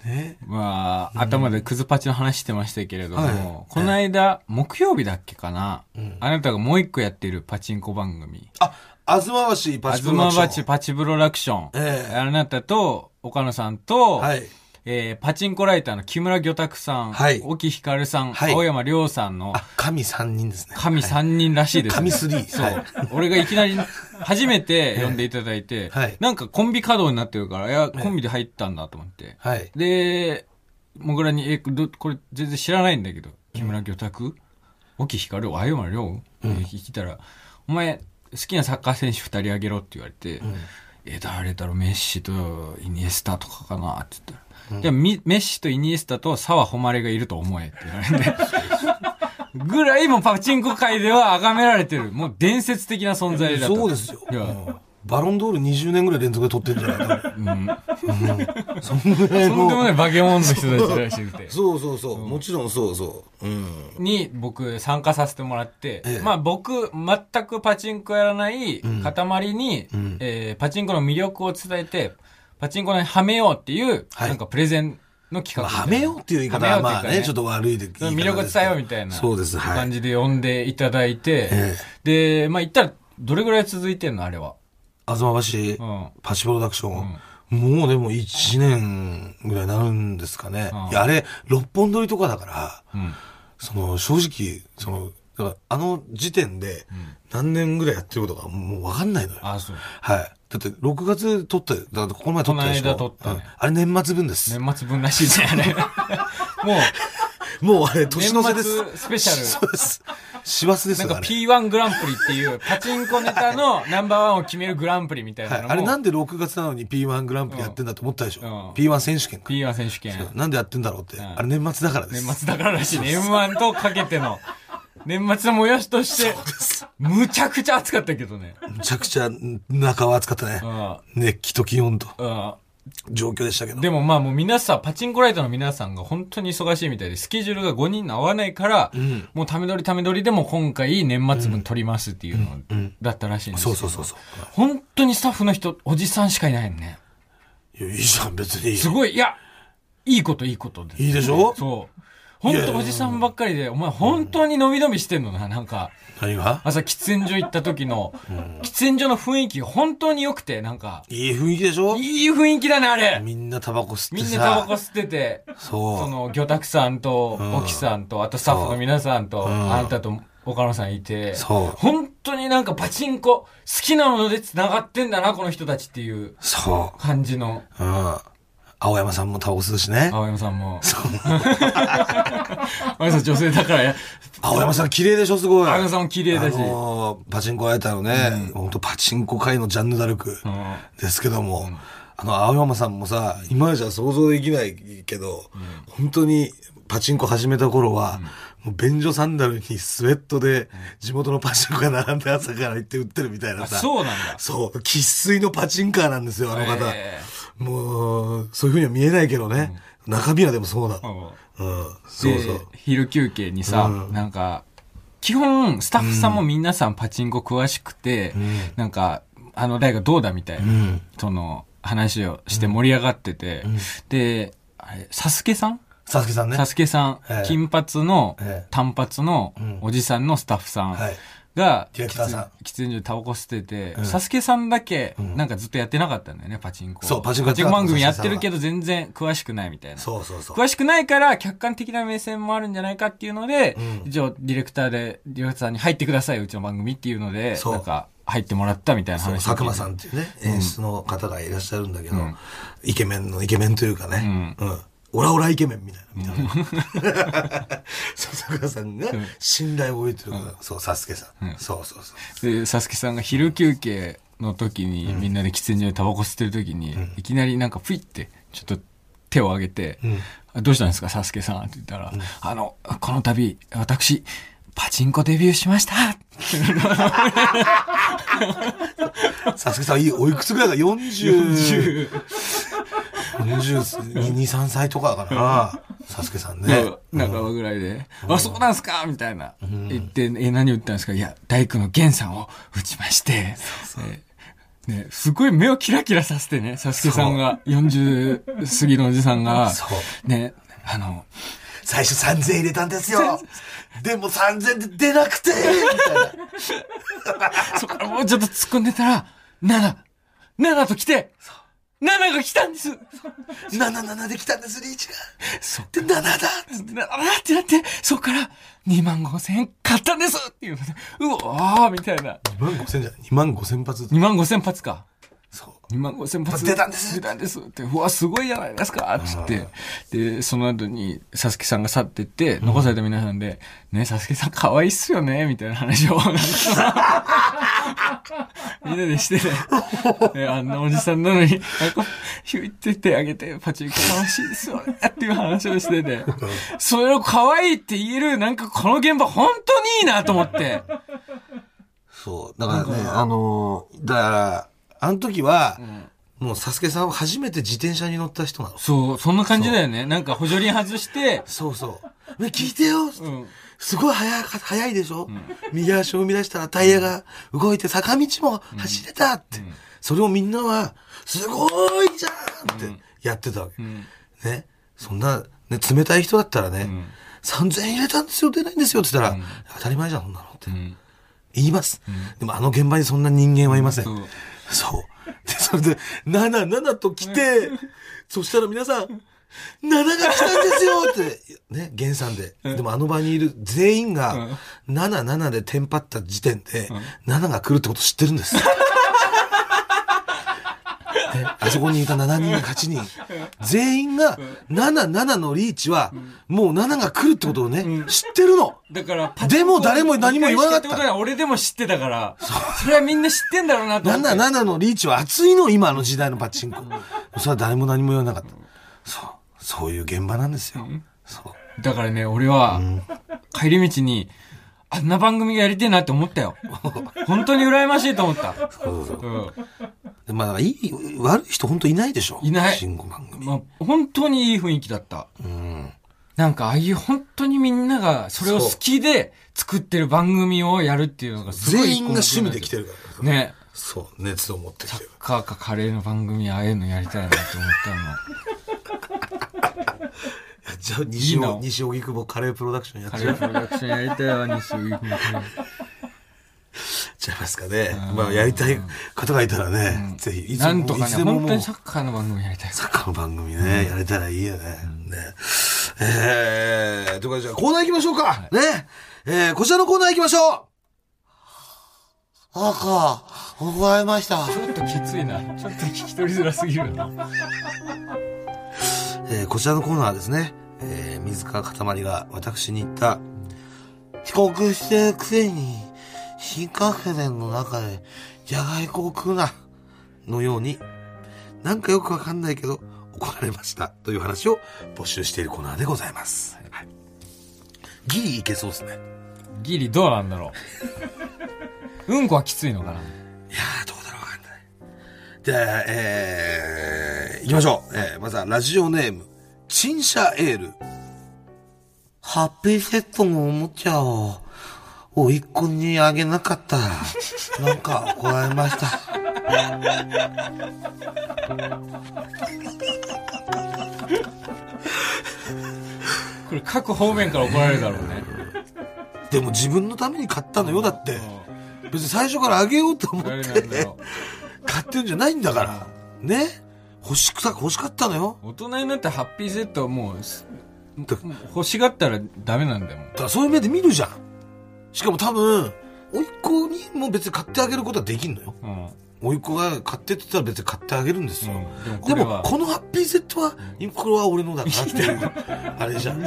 ね。まあ、頭でクズパチの話してましたけれども、はいこの間、木曜日だっけかな、あなたがもう一個やってるパチンコ番組。あ、あずま橋パあずチプロダクションまバチパチプロダクション。ええあなたと、岡野さんと、はい。えーパチンコライターの木村魚拓さん、はい。沖ひかるさん、はい。青山亮さんのあ、神三人ですね。神3人らしいです、神スリーそう、はい。俺がいきなり 初めて呼んでいただいて、はい。なんかコンビ稼働になってるから、いや、コンビで入ったんだと思って。はい。で、もぐらに、え、どこれ全然知らないんだけど、木村魚拓？沖ひかる青山亮、え聞いたら、お前、好きなサッカー選手二人あげろって言われて、え、誰だろう、メッシとイニエスタとかかな？って言ったら、じゃあミメッシとイニエスタと澤穂希がいると思えって言われて、ぐらいもうパチンコ界では崇められてる、もう伝説的な存在だと。そうですよ。バロンドール20年ぐらい連続で取ってるんじゃないかな。うん。そんぐらいとんでもの。ないバケモンの人たちらしくて。そうそうそう。もちろんそうそう。うん。に僕参加させてもらって、ええまあ僕全くパチンコやらない塊に、んえーパチンコの魅力を伝えて、パチンコにはめようっていう、はいなんかプレゼンの企画まあ、みたいな。はめようっていう言い方はまあね、ちょっとと悪いで。魅力を伝えようみたいなそうです、はい。感じで呼んでいただいて、えで、まあ言ったらどれぐらい続いてんのあれは？あずま橋、うん。パチプロダクション、もうでも1年ぐらいになるんですかね。うんいや、あれ、六本撮りとかだから、うん。その、正直、その、だからあの時点で何年ぐらいやってることがもうわかんないのよ。あ、そう。はい。だって6月撮ったよ。だからこの前撮ったでしょ？この間撮ったねうんあれ年末分です。年末分らしいね、あれ。もう、もうあれ年の瀬です。スペシャルそうです。師走ですよ、なんかあれ P1 グランプリっていう、パチンコネタのナンバーワンを決めるグランプリみたいなはい。あれなんで6月なのに P1 グランプリやってんだと思ったでしょ？うん P1 選手権か。P1 選手権。なんでやってんだろうって。んあれ年末だからです。年末だかららしいね。M1 とかけての。年末の催しとして、むちゃくちゃ暑かったけどね。むちゃくちゃ中は暑かったねう。ん。熱気と気温とうん。状況でしたけど。でもまあもう皆さん、パチンコライターの皆さんが本当に忙しいみたいで、スケジュールが5人合わないから、んもうため撮りため撮りでも今回年末分撮りますっていうのだったらしいんですけどそうそうそうそう。本当にスタッフの人、おじさんしかいないのね。いや、いいじゃん、別にいいよ。すごい、いや、いいこといいことです。いいでしょ？そう。ほんとおじさんばっかりで、お前本当に伸び伸びしてんのな、なんか。何が？朝喫煙所行った時の、喫煙所の雰囲気本当に良くて、なんか、いい雰囲気でしょ？いい雰囲気だね、あれ。みんなタバコ吸ってさ。みんなタバコ吸ってて、そう。その、魚拓さんと、うん。沖さんと、あとスタッフの皆さんと、う。ん。あなたと岡野さんいて、そう。本当になんかパチンコ、好きなもので繋がってんだな、この人たちっていうそ感じの、う。うん。青山さんもタバコ吸うしね。青山さんも。青山さん女性だからや、青山さん綺麗でしょ、すごい。青山さんも綺麗だし。あのーパチンコやったのね、本当パチンコ界のジャンヌ・ダルクうん。ですけども、あの、青山さんもさ、今じゃ想像できないけど、本当にパチンコ始めた頃は、もう便所サンダルにスウェットで、地元のパチンコが並んで朝から行って売ってるみたいなあさ。そうなんだ。そう、生粋のパチンカーなんですよ、あの方。えもう、そういうふうには見えないけどね。中身はでもそうなーの。うん。うん、そうそう。で。昼休憩にさ、うん。なんか、基本、スタッフさんも皆さんパチンコ詳しくて、ん。なんか、あの台がどうだみたいな、ん。その、話をして盛り上がってて、で、あれ、サスケさんサスケさんね。サスケさん、ええ金髪のええ、単髪のんおじさんのスタッフさんはい。が、ディレクターさん喫煙所でタバコ吸ってて、うんサスケさんだけ、なんかずっとやってなかったんだよね、パチンコ。そうパチンコやってなかった番組やってるけど全然詳しくないみたいな。そうそうそう。詳しくないから、客観的な目線もあるんじゃないかっていうので、うん一応、ディレクターで、ディレクターに入ってください、うちの番組っていうので、そうなんか、入ってもらったみたいなそう、話佐久間さんん。っていうね、演出の方がいらっしゃるんだけど、うんイケメンのイケメンというかね、うん。オラオライケメンみたいな、みたいな。そう、佐久間さんが信頼を置いてるから、そう、サスケさん。そうそうそう。で、サスケさんが昼休憩の時に、みんなで喫煙所でタバコ吸ってる時に、いきなりなんか、ふいって、ちょっと手を挙げて、あどうしたんですか、サスケさんって言ったら、あの、この度、私、パチンコデビューしました。サスケさん、いい、おいくつぐらいか、40、42、3歳とかかな、サスケさんね。半ばぐらいで、あ、そうなんすかみたいな。言って、え、何打ったんですかいや、大工の源さんを打ちまして、えね、すごい目をキラキラさせてね、サスケさんが、40過ぎのおじさんが、ね、あの、最初3000入れたんですよ。でも3000で出なくて、みたいな。そこからもうちょっと突っ込んでたら、7、7と来て、7が来たんです 77で来たんです、リーチが。そっで、7だ !7 ってなって、そこから2万5千円買ったんですっていううわーみたいな。2万5千じゃない ?2 万5千発。2万5千発か。そう。2万5千発。出たんです出たんですって、うわ、すごいじゃないですかつって。で、その後に、サスケさんが去ってって、残された皆さんで、ね、サスケさん可愛いっすよねみたいな話を、みんなでしてね。ねあんなおじさんなのに、ひゅいって手あげて、パチンコ楽しいですよねっていう話をしてて、それを可愛いって言える、なんかこの現場本当にいいなと思って。そう。だからね、あのーだから、あの時は、もうサスケさんは初めて自転車に乗った人なの。そう、そんな感じだよね。なんか補助輪外して、そうそう。ね、聞いてよ、うん。すごい速い、速いでしょ、右足を生み出したらタイヤが動いて坂道も走れたって。それをみんなは、すごいじゃんってやってたわけ。んね。そんな、ね、冷たい人だったらね、3000円入れたんですよ、出ないんですよって言ったら、当たり前じゃん、そんなのって。ん言います、でもあの現場にそんな人間はいません。そう。で、それで、7、7と来て、そしたら皆さん、7が来たんですよって、ね、原産で。でもあの場にいる全員が、7、7でテンパった時点で、7が来るってこと知ってるんです。ね あそこにいた7人、8人、全員が、7、7のリーチは、もう7が来るってことをね、知ってるの。だから、でも誰も何も言わなかったってことは俺でも知ってたから、それはみんな知ってんだろうなと思って。7、7のリーチは熱いの、今の時代のパチンコ。それは誰も何も言わなかった。そう。そういう現場なんですよ。そう。だからね、俺は、帰り道に、あんな番組がやりてえなって思ったよ。本当に羨ましいと思った。そうそうそううん。でまあ、いい、悪い人本当いないでしょ。いない信号番組。まあ、本当にいい雰囲気だった。うん。なんか、ああいう本当にみんながそれを好きで作ってる番組をやるっていうのがすごい。全員が趣味で来てるから。ね。そう、熱を持ってきてる。カーかカレーの番組ああいうのやりたいなって思ったの。じゃあ西尾、西荻窪カレープロダクションやっちゃう。カレープロダクションやりたいわ、西荻窪カレー。ちゃいますかね。まあ、やりたい方がいたらね、ぜひ、いつなんとかね、本当にサッカーの番組やりたい。サッカーの番組ね、やれたらいいよね。ね。えー、というかじゃあコーナー行きましょうか。ね。えー、こちらのコーナー行きましょう赤、怒られました。ちょっときついな。ちょっと聞き取りづらすぎるな。えー、こちらのコーナーはですね、えー、水川かたまりが私に言った、遅刻してるくせに、新幹線の中で、じゃがいこを食うな、のように、なんかよくわかんないけど、怒られましたという話を募集しているコーナーでございます。はい、ギリいけそうですね。ギリどうなんだろう。うんこはきついのかないやー、どうだろうわかんない。じゃあ、えー、行きましょう。えー、まずはラジオネーム、チンシャエール。ハッピーセットのおもちゃを、おいっ子にあげなかったら、なんか怒られました。これ各方面から怒られるだろうね。でも自分のために買ったのよ、だって。別に最初からあげようと思って、買ってるんじゃないんだから。ね欲しくさ、欲しかったのよ。大人になってハッピーセットはもう、欲しがったらダメなんだよ。だからそういう目で見るじゃん。しかも多分、甥っ子にも別に買ってあげることはできんのよ。うん。甥っ子が買ってって言ったら別に買ってあげるんですよ。うん、でもでも、このハッピーセットは、これは俺のだからっていう、あれじゃん。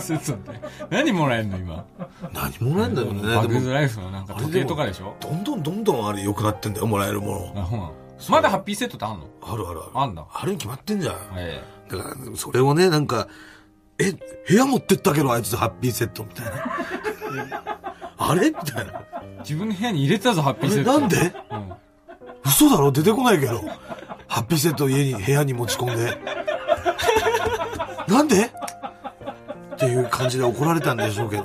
何もらえんの今？何もらえんだよね。バグズライフのなんか時計とかでしょ？どんどんどんどんあれ良くなってんだよ、もらえるもの。まだハッピーセットってあんの？あるあるある。あんだ。あるに決まってんじゃん。ええ。だから、それをね、なんか、え、部屋持ってったけど、あいつハッピーセットみたいな。あれみたいな。自分の部屋に入れたぞ、ハッピーセット。なんで、うん、嘘だろ出てこないけど。ハッピーセットを家に、部屋に持ち込んで。なんで？っていう感じで怒られたんでしょうけど。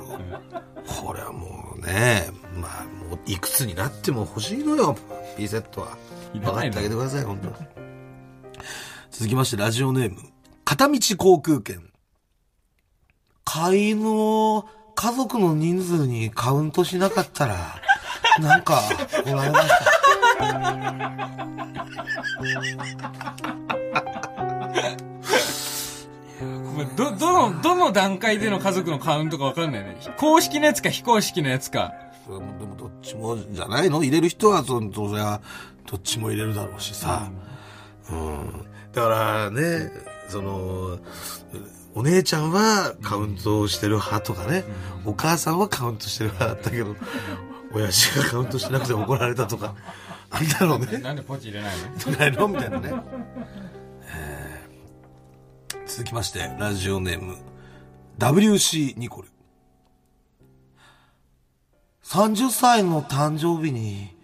これはもうね、まあ、もういくつになっても欲しいのよ、ハッピーセットは。分かってあげてください、本 当続きまして、ラジオネーム。片道航空券。飼い犬を家族の人数にカウントしなかったら、なんか、怒られました。ど、どの、どの段階での家族のカウントかわかんないね。公式のやつか非公式のやつか。でもどっちもじゃないの？入れる人は、そそりゃ、どっちも入れるだろうしさ。うん。うん、だからね、その、お姉ちゃんはカウントしてる派とかね、お母さんはカウントしてる派だったけど、親父がカウントしなくて怒られたとか、あんだろうね。なんでポチ入れないの？ないの？みたいなね。えー、続きまして、ラジオネーム、WC ニコル。30歳の誕生日に、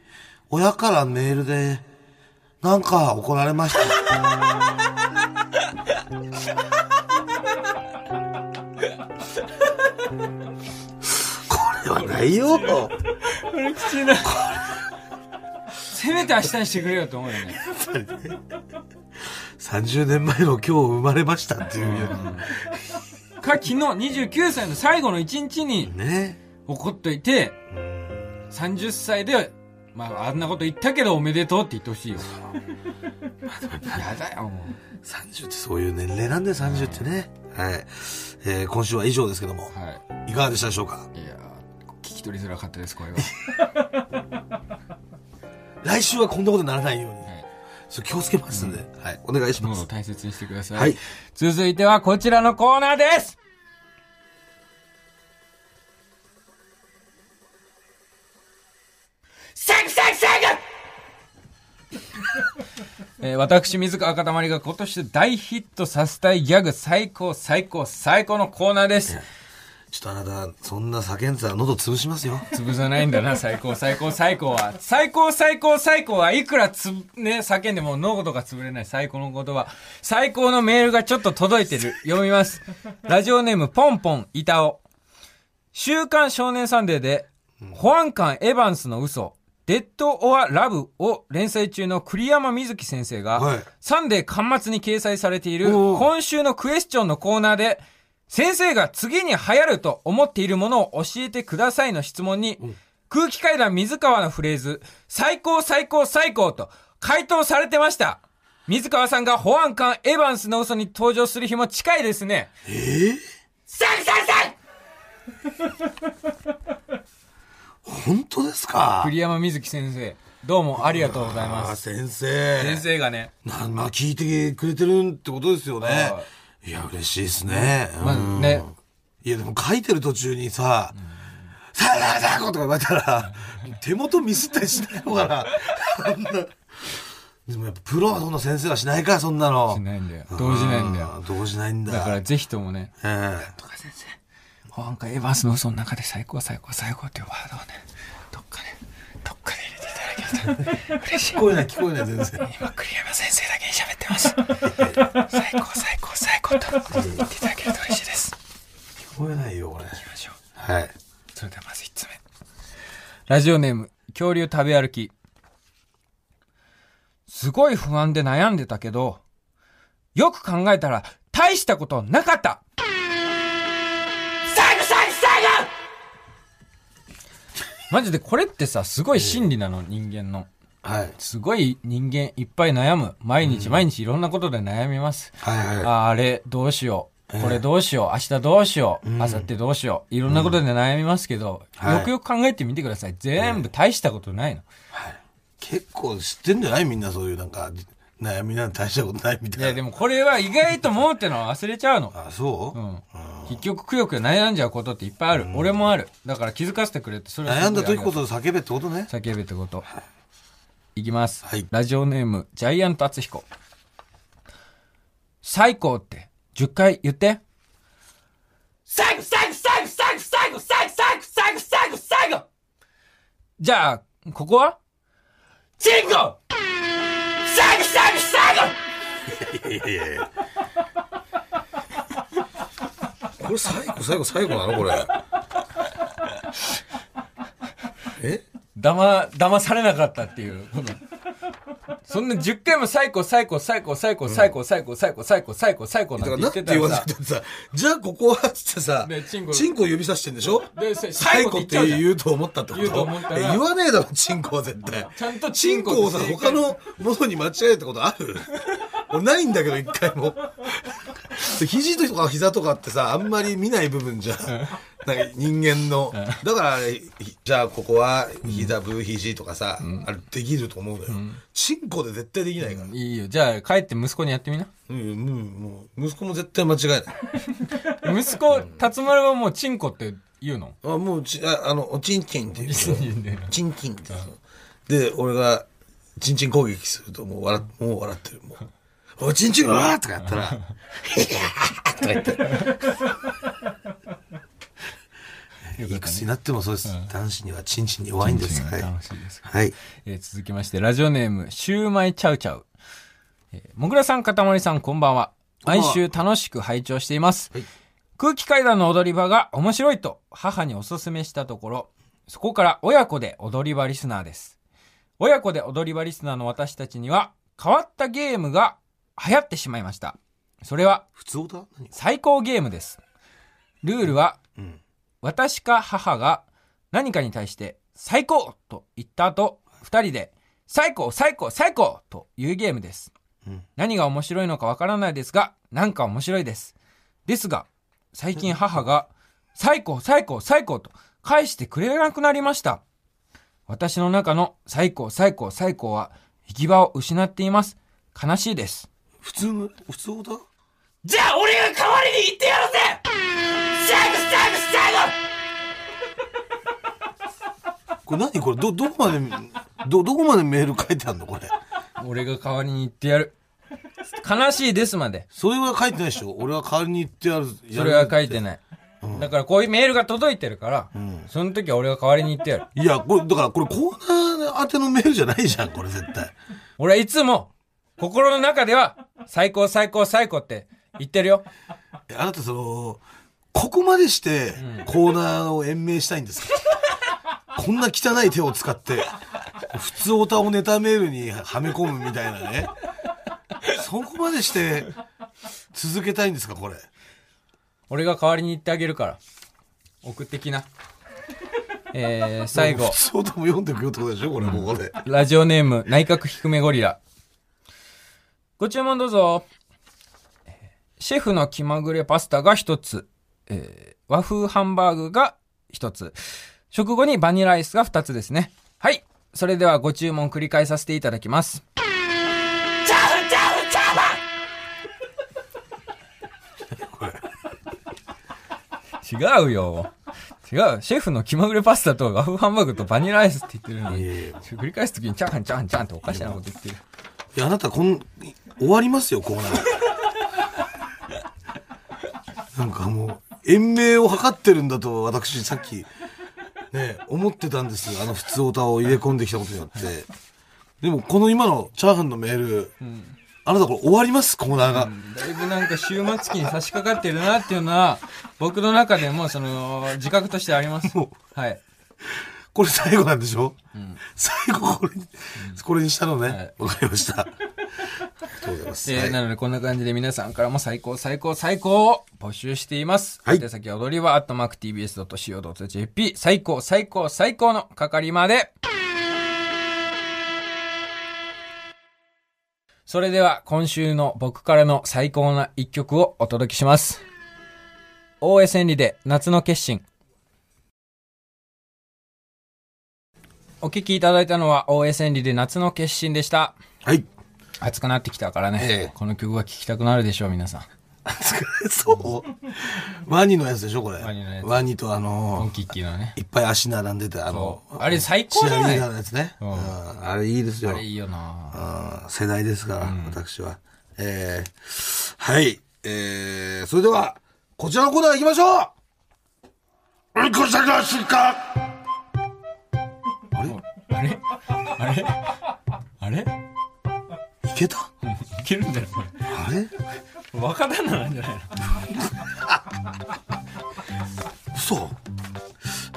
親からメールで、なんか怒られました。はないよ。これきついな。せめて明日にしてくれよと思うよね。30年前の今日生まれましたっていう。か、昨日29歳の最後の一日に、ね。怒っといて、30歳で、まあ、あんなこと言ったけどおめでとうって言ってほしいよ。やだよ、もう。30ってそういう年齢なんだよ、30ってね。はい。えー、今週は以上ですけども。はい。いかがでしたでしょうか？いや取りづらかったです、これは。来週はこんなことにならないように。はい、そ気をつけますんで、うん、はい、お願いします。大切にしてください。はい。続いてはこちらのコーナーですサクサクサクえー、私、水川かたまりが今年大ヒットさせたいギャグ最高最高最高のコーナーです。ちょっとあなた、そんな叫んでたら喉潰しますよ。潰さないんだな、最高、最高、最高は。最高、最高、最高はいくらつ、ね、叫んでも喉が潰れない最高の言葉。最高のメールがちょっと届いてる。読みます。ラジオネーム、ポンポン、板尾。週刊少年サンデーで、保安官エヴァンスの嘘。 Dead or Love を連載中の栗山ミヅキ先生が、はい、サンデー巻末に掲載されている今週のクエスチョンのコーナーで、先生が次に流行ると思っているものを教えてくださいの質問に、空気階段水川のフレーズ、最高最高最高と回答されてました。水川さんが保安官エヴァンスの嘘に登場する日も近いですね。えー、サクサクサ本当ですか？栗山瑞希先生、どうもありがとうございあます。先生。先生がね、なまあ聞いてくれてるってことですよねは。いや、嬉しいですね。まあうんねいや、でも書いてる途中にさ、さあ、さあ、さあ、とか言われたら、手元ミスったりしないのかな。そんなでもやっぱプロはそんな先生はしないか、そんなの。しないんだよ。動じないんだよ。うん。動じないんだ。だからぜひともね、えとか先生、保安官エヴァンスの嘘の中で最高最高最高っていうワードをね、どっかで、どっかで入れていただけると嬉しいえ聞。こえない、聞こえない、全然。今栗山先生だけに喋ってます。最高最高最高と言っていただけると嬉しいです。聞こえないよ、これ。行きましょう。はい。それではまず1つ目。ラジオネーム、恐竜食べ歩き。すごい不安で悩んでたけど、よく考えたら大したことなかったマジでこれってさ、すごい心理なの、人間の。はい。すごい人間いっぱい悩む。毎日毎日いろんなことで悩みます。はいはい。ああれどうしよう。これどうしよう。明日どうしよう。明後日どうしよう。いろんなことで悩みますけど、はいよくよく考えてみてください。全部大したことないの。結構知ってんじゃない？みんなそういうなんか、悩みなんて大したことないみたいな。いや、でもこれは意外と思うってのは忘れちゃうの。あ、そう、うん。結局くよくよ悩んじゃうことっていっぱいある。俺もある。だから気づかせてくれって、それはすごい悩んだ時こそ叫べってことね。叫べってこと。いきます。はいラジオネーム、ジャイアント厚彦。最高って、10回言って。最後、最後、最後、最後、最後、最後、最後、最後、最後、最後じゃあ、ここは？チンコ いやいやいや。これ最後、最後、最後なのこれ。えだま、騙されなかったっていう。このそんな10回も最高、最高、最高、最高、最高、最高、最高、最高、最高、最高だなんて言ってたじゃあここはっつってさね、チンコ。指さしてんでしょ？最後って言うと思ったってこと？言うと思ったら。え言わねえだろ、チンコは絶対。ちゃんとチンココをさ、他のものに間違えたことある？俺ないんだけど、一回も。肘とか膝とかってさ、あんまり見ない部分じゃん。なんか人間の。だからあれ、ひじゃあここは膝部、肘とかさ、あれできると思うのよ。チンコで絶対できないから。いいよ。じゃあ、帰って息子にやってみな。うん、もう、もう、息子も絶対間違えない。息子、辰丸はもうチンコって言うの？あ、もうち、ああの、チンチンって言うチンチンって言うのチンチンって言うので、俺が、チンチン攻撃すると、もう笑っ、もう笑ってる。もう、おチンチンうわーとかやったら、いやーとか言って。いくつになってもそうです。男子にはチンチンに弱いんです。はい。楽しいです。はい。えー続きまして、ラジオネーム、シューマイチャウチャウ。えーもぐらさん、かたまりさん、こんばんは。毎週楽しく拝聴しています。はい空気階段の踊り場が面白いと母におすすめしたところ、そこから親子で踊り場リスナーです。親子で踊り場リスナーの私たちには変わったゲームが流行ってしまいました。それは普通だ？何？最高ゲームです。ルールは、うん。私か母が何かに対して最高と言った後、二人で最高最高最高というゲームです。うん何が面白いのかわからないですが、なんか面白いです。ですが、最近母が最高最高最高と返してくれなくなりました。私の中の最高最高最高は行き場を失っています。悲しいです。普通の、普通だじゃあ俺が代わりに言ってやるぜこれ何これど、どこまで、ど、どこまでメール書いてあるのこれ。俺が代わりに言ってやる。悲しいですまで。それは書いてないでしょ俺は代わりに言ってやる。それは書いてい。ない。だからこういうメールが届いてるから、その時は俺が代わりに言ってやる。いや、これ、だからこれコーナー宛てのメールじゃないじゃん、これ絶対。俺はいつも、心の中では、最高最高最高って言ってるよ。あなたその、ここまでしてコーナーを延命したいんですか、こんな汚い手を使って、普通オタをネタメールにはめ込むみたいなね。そこまでして続けたいんですか、これ。俺が代わりに言ってあげるから。送ってきな。えー、最後。そうとも読んでくよってことでしょこれ、ここで。ラジオネーム、内閣低めゴリラ。ご注文どうぞ。シェフの気まぐれパスタが一つ。えー和風ハンバーグが一つ。食後にバニラアイスが二つですね。はい。それではご注文繰り返させていただきます。違うよ。違う。シェフの気まぐれパスタと和風ハンバーグとバニラアイスって言ってるのに、いやいや繰り返すときにチャーハンチャーハンチャーハンっておかしなこと言ってる。いや、あなた、こん、終わりますよ、コーナー。なんかもう、延命を図ってるんだと、私、さっき、ね、思ってたんですよ。あの普通オタを入れ込んできたことによって。でも、この今のチャーハンのメール、あなたこれ終わります、コーナーが。だいぶなんか終末期に差し掛かってるなっていうのは、僕の中でもその、自覚としてあります。もはい。これ最後なんでしょ、最後これに、これにしたのね。わ、かりました。ありがとうございます。えーはいなのでこんな感じで皆さんからも最高最高最高を募集しています。はい宛先は踊りは、アットマーク tbs.co.jp、最高最高最高の係まで。それでは今週の僕からの最高な一曲をお届けします。大江千里で夏の決心。お聴きいただいたのは大江千里で夏の決心でした。はい。暑くなってきたからね、ええ。この曲が聴きたくなるでしょう、皆さん。そう。ワニのやつでしょこれ。ワニのやつ。とあのキッキーのね。いっぱい足並んでて、あのそ、う。あれ最高じゃない？のやつね。うん。うん。あれいいですよ。あれいいよな。うん。世代ですから、私は。えー、はい。えー、それでは、こちらのコーナー行きましょう。うんこしたかあれ？あれ？あれ？あれ？いけた？いけるんだよ、こあれ？れ。若旦那なんじゃないの？嘘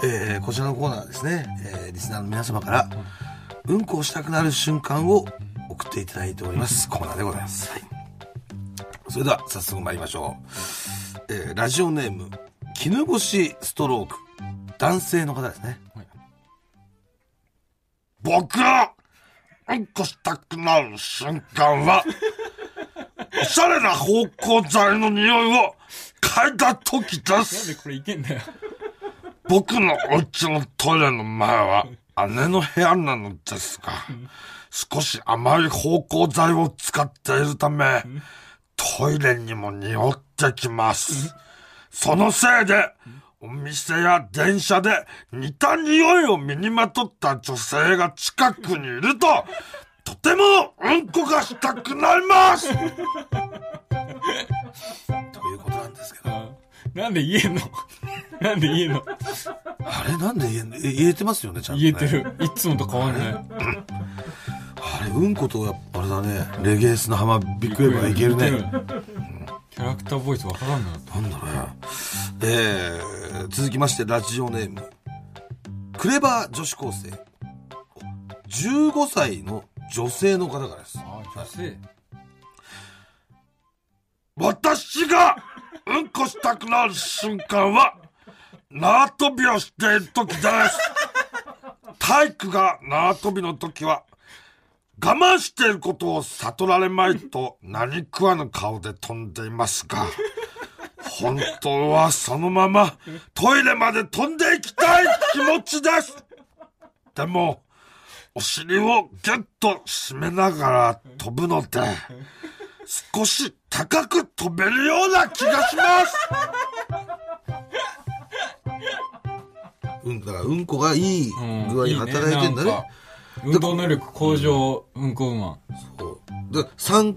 えー、こちらのコーナーはですね、えー、リスナーの皆様から、うんこをしたくなる瞬間を送っていただいております、コーナーでございます。はい。それでは、早速参りましょう。えー、ラジオネーム、絹ごしストローク。男性の方ですね。はい僕は、うんこしたくなる瞬間は、おしゃれな芳香剤の匂いを嗅いだ時で。なんですこれいけんだよ。僕のお家のトイレの前は姉の部屋なのですが、少し甘い芳香剤を使っているため、トイレにも匂ってきます。そのせいで、お店や電車で似た匂いを身にまとった女性が近くにいると、とてもうんこがしたくなります ということなんですけど。なんで言えんの？なんで言えんの？あれなんで言えんの？え言えてますよね、ちゃんと、ね。言えてる。いつもと変わんない。あれ、うんことやっぱあれだね、レゲエスの浜ビッグウェーブがいけるね。キャラクターボイスわからんな。なんだろうね。えー、続きまして、ラジオネーム。クレバー女子高生。15歳の女性の方からです。あ、女性。私がうんこしたくなる瞬間は、縄跳びをしている時です。体育が縄跳びの時は、我慢していることを悟られまいと何食わぬ顔で飛んでいますが、本当はそのままトイレまで飛んでいきたい気持ちです。でも、お尻をギュッと締めながら飛ぶので、少し高く飛べるような気がします。うん、だからうんこがいい具合に働いてんだね。いいなんか運動能力向上、うんこウーマン。そうで3、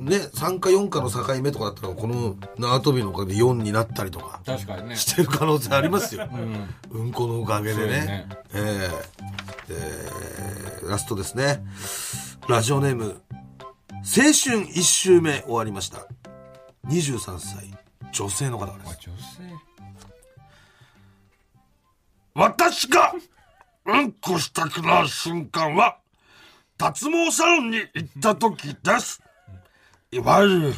ね、3か4かの境目とかだったら、この縄跳びのおかげで4になったりとか確かにね。してる可能性ありますよ。うん。うんこのおかげでねね。えーえーラストですね。ラジオネーム、青春一周目終わりました。23歳、女性の方です。あ、女性。私がうんこしたくなる瞬間は、脱毛サロンに行った時です。いわゆる、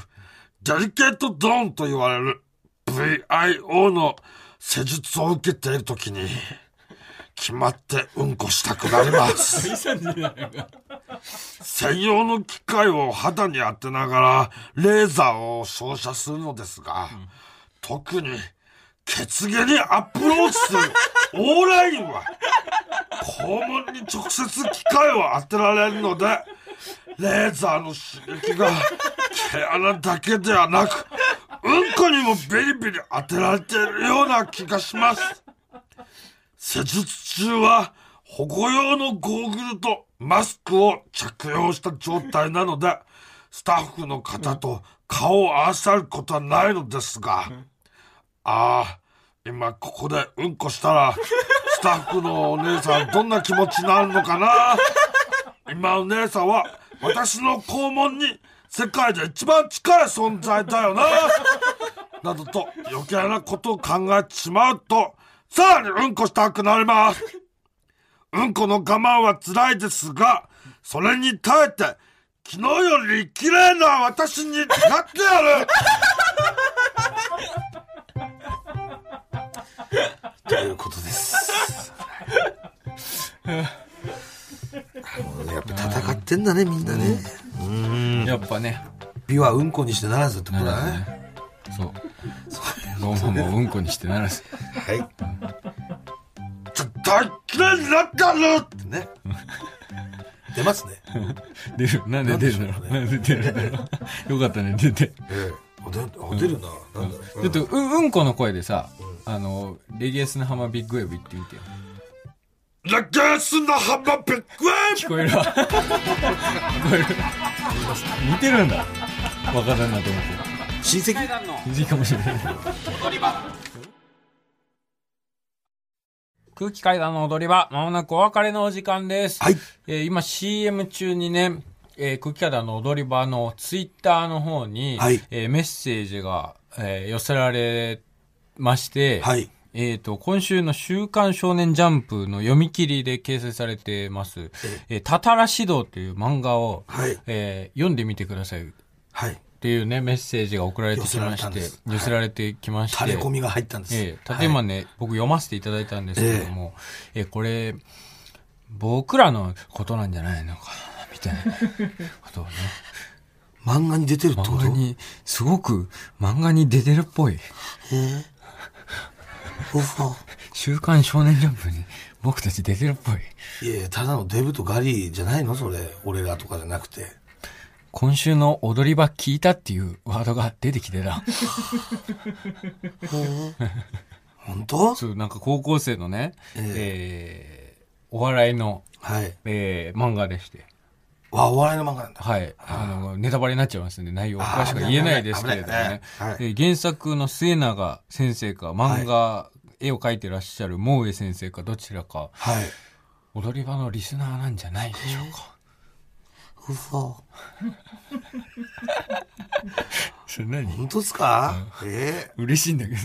デリケートゾーンと言われる部 VIO の施術を受けているときに、決まってうんこしたくなります。専用の機械を肌に当てながらレーザーを照射するのですが、特に血毛にアプローチする。オーラインは。肛門に直接機械を当てられるので、レーザーの刺激が毛穴だけではなく、うんこにもビリビリ当てられているような気がします。施術中は保護用のゴーグルとマスクを着用した状態なので、スタッフの方と顔を合わさることはないのですが、ああ、今ここでうんこしたら、スタッフのお姉さんどんな気持ちになるのかな？今お姉さんは私の肛門に世界で一番近い存在だよな！などと余計なことを考えてしまうと、さらにうんこしたくなります。うんこの我慢は辛いですが、それに耐えて、昨日より綺麗な私になってやる！ということです。やっぱ戦ってんだね、みんなね。やっぱね。美はうんこにしてならずってことだね。そう。ローマもうんこにしてならず。はい。絶対綺麗になってやるってね。出ますね。出る。なんで出るんだろう。なんで出るんだろう。よかったね、出て。ええ。あ出るな。なんだろうだって、うん、うんこの声でさ、あの、レディエスの浜ビッグウェーブ行ってみてよ。レゲエスのハンマービッグウェー聞こえるわ。聞こえる。似てるんだ。若旦那と思って。親戚？いいかもしれない。空気階段の踊り場、まもなくお別れのお時間です。はい。えー今 CM 中にね、えー空気階段の踊り場のツイッターの方に、はいえーメッセージが、えー寄せられまして、はい。えっ、と、今週の週刊少年ジャンプの読み切りで掲載されてます、えー、たたら指導という漫画を、はい。えー読んでみてください。っはい。ていうね、メッセージが送られてきまして寄せられてきまして、垂れ込みが入ったんです。ええ、例えばね、僕読ませていただいたんですけども、えこれ、僕らのことなんじゃないのかな、みたいなことをね、漫画に出てるってこと？漫画に、すごく漫画に出てるっぽい。うわ週刊少年ジャンプに僕たち出てるっぽい。いやただのデブとガリじゃないのそれ。俺らとかじゃなくて。今週の踊り場聞いたっていうワードが出てきてた。本当？そう、なんか高校生のね、えーお笑いの、はい。えー漫画でして。わ、お笑いの漫画なんだ。はい。あの、ネタバレになっちゃいますんで、内容を詳しくは言えないですけれどもね原作の末永先生か、漫画、絵を描いてらっしゃる毛上先生か、どちらか、はい。踊り場のリスナーなんじゃないでしょうか。うわ それ何？本当ですか？え嬉しいんだけど。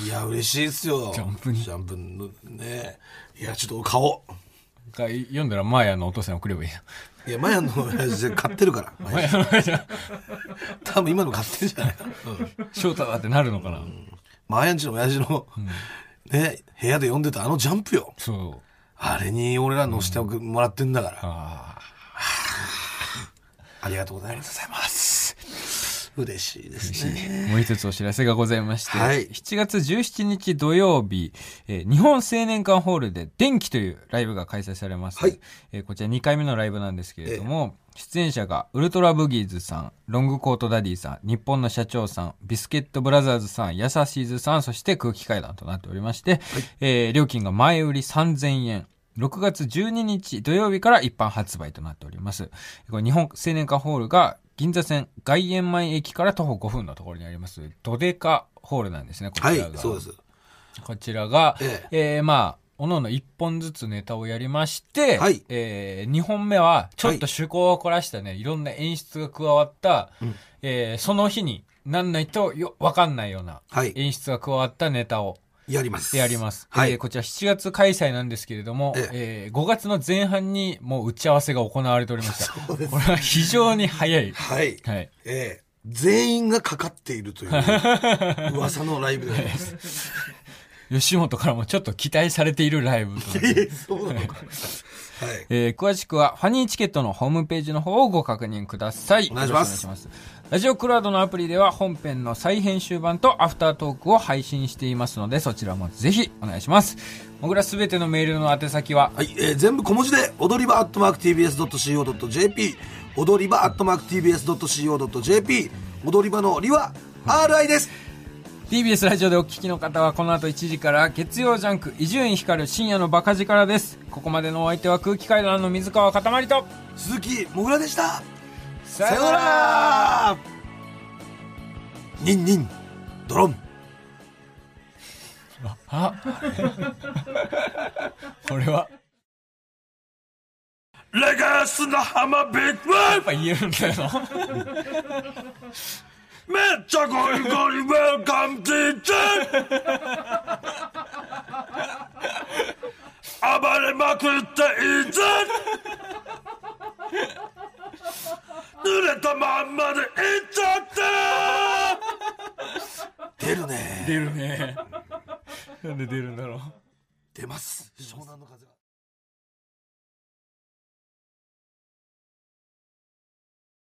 えいや、嬉しいですよ。ジャンプにジャンプのね。いや、ちょっと顔。が読んだらマーヤのお父さん送ればいいいや、マヤの親父で買ってるから。な。マーヤの親父は多分今の買ってるじゃないか。うん。翔太だってなるのかな。マヤんちの親父の、ね、部屋で読んでたあのジャンプよ。そう。あれに俺ら乗せてもらってんだから。ああ。ありがとうございます。嬉しいですね。もう一つお知らせがございまして、はい7月17日土曜日、えー日本青年館ホールで電気というライブが開催されます。はいえーこちら2回目のライブなんですけれども、出演者がウルトラブギーズさん、ロングコートダディさん、日本の社長さん、ビスケットブラザーズさん、ヤサシーズさん、そして空気階段となっておりまして、えー料金が前売り3000円。6月12日土曜日から一般発売となっております。これ日本青年館ホールが銀座線外苑前駅から徒歩5分のところにあります、ドデカホールなんですね、こちはいらが。、そうです。こちらが、ええーまあ、おのおの1本ずつネタをやりまして、はいえ2本目は、ちょっと趣向を凝らしたね、い、ろんな演出が加わった、えーその日になんないとよわかんないようなはい演出が加わったネタをやります。やります。はい。えーこちら7月開催なんですけれども、ええー5月の前半にもう打ち合わせが行われておりました。そうですこれは非常に早い。はい。はい。え全員がかかっているという 噂のライブであります。吉本からもちょっと期待されているライブと。そうなのか。はい。えー詳しくはファニーチケットのホームページの方をご確認ください。お願いしますラジオクラウドのアプリでは本編の再編集版とアフタートークを配信していますので、そちらもぜひお願いします。もぐらすべてのメールの宛先は、はい、えー全部小文字で、踊り場アットマーク TBS.CO.JP、踊り場アットマーク TBS.CO.JP、踊り場のりは RI です。TBS ラジオでお聞きの方はこの後1時から月曜ジャンク伊集院光る深夜のバカ力です。ここまでのお相手は空気階段の水川かたまりと、鈴木もぐらでした。ささよなら。ニンニン、ドロン。あこれは、レガスの浜ビッグ。ワイやっぱ言えるんだよ。な。めっちゃゴリゴリウェルカムティー。チ暴れまくっていいぜ濡れたまんまでいっちゃって出るね。出るね。なんで出るんだろう。出ます。湘南の風が。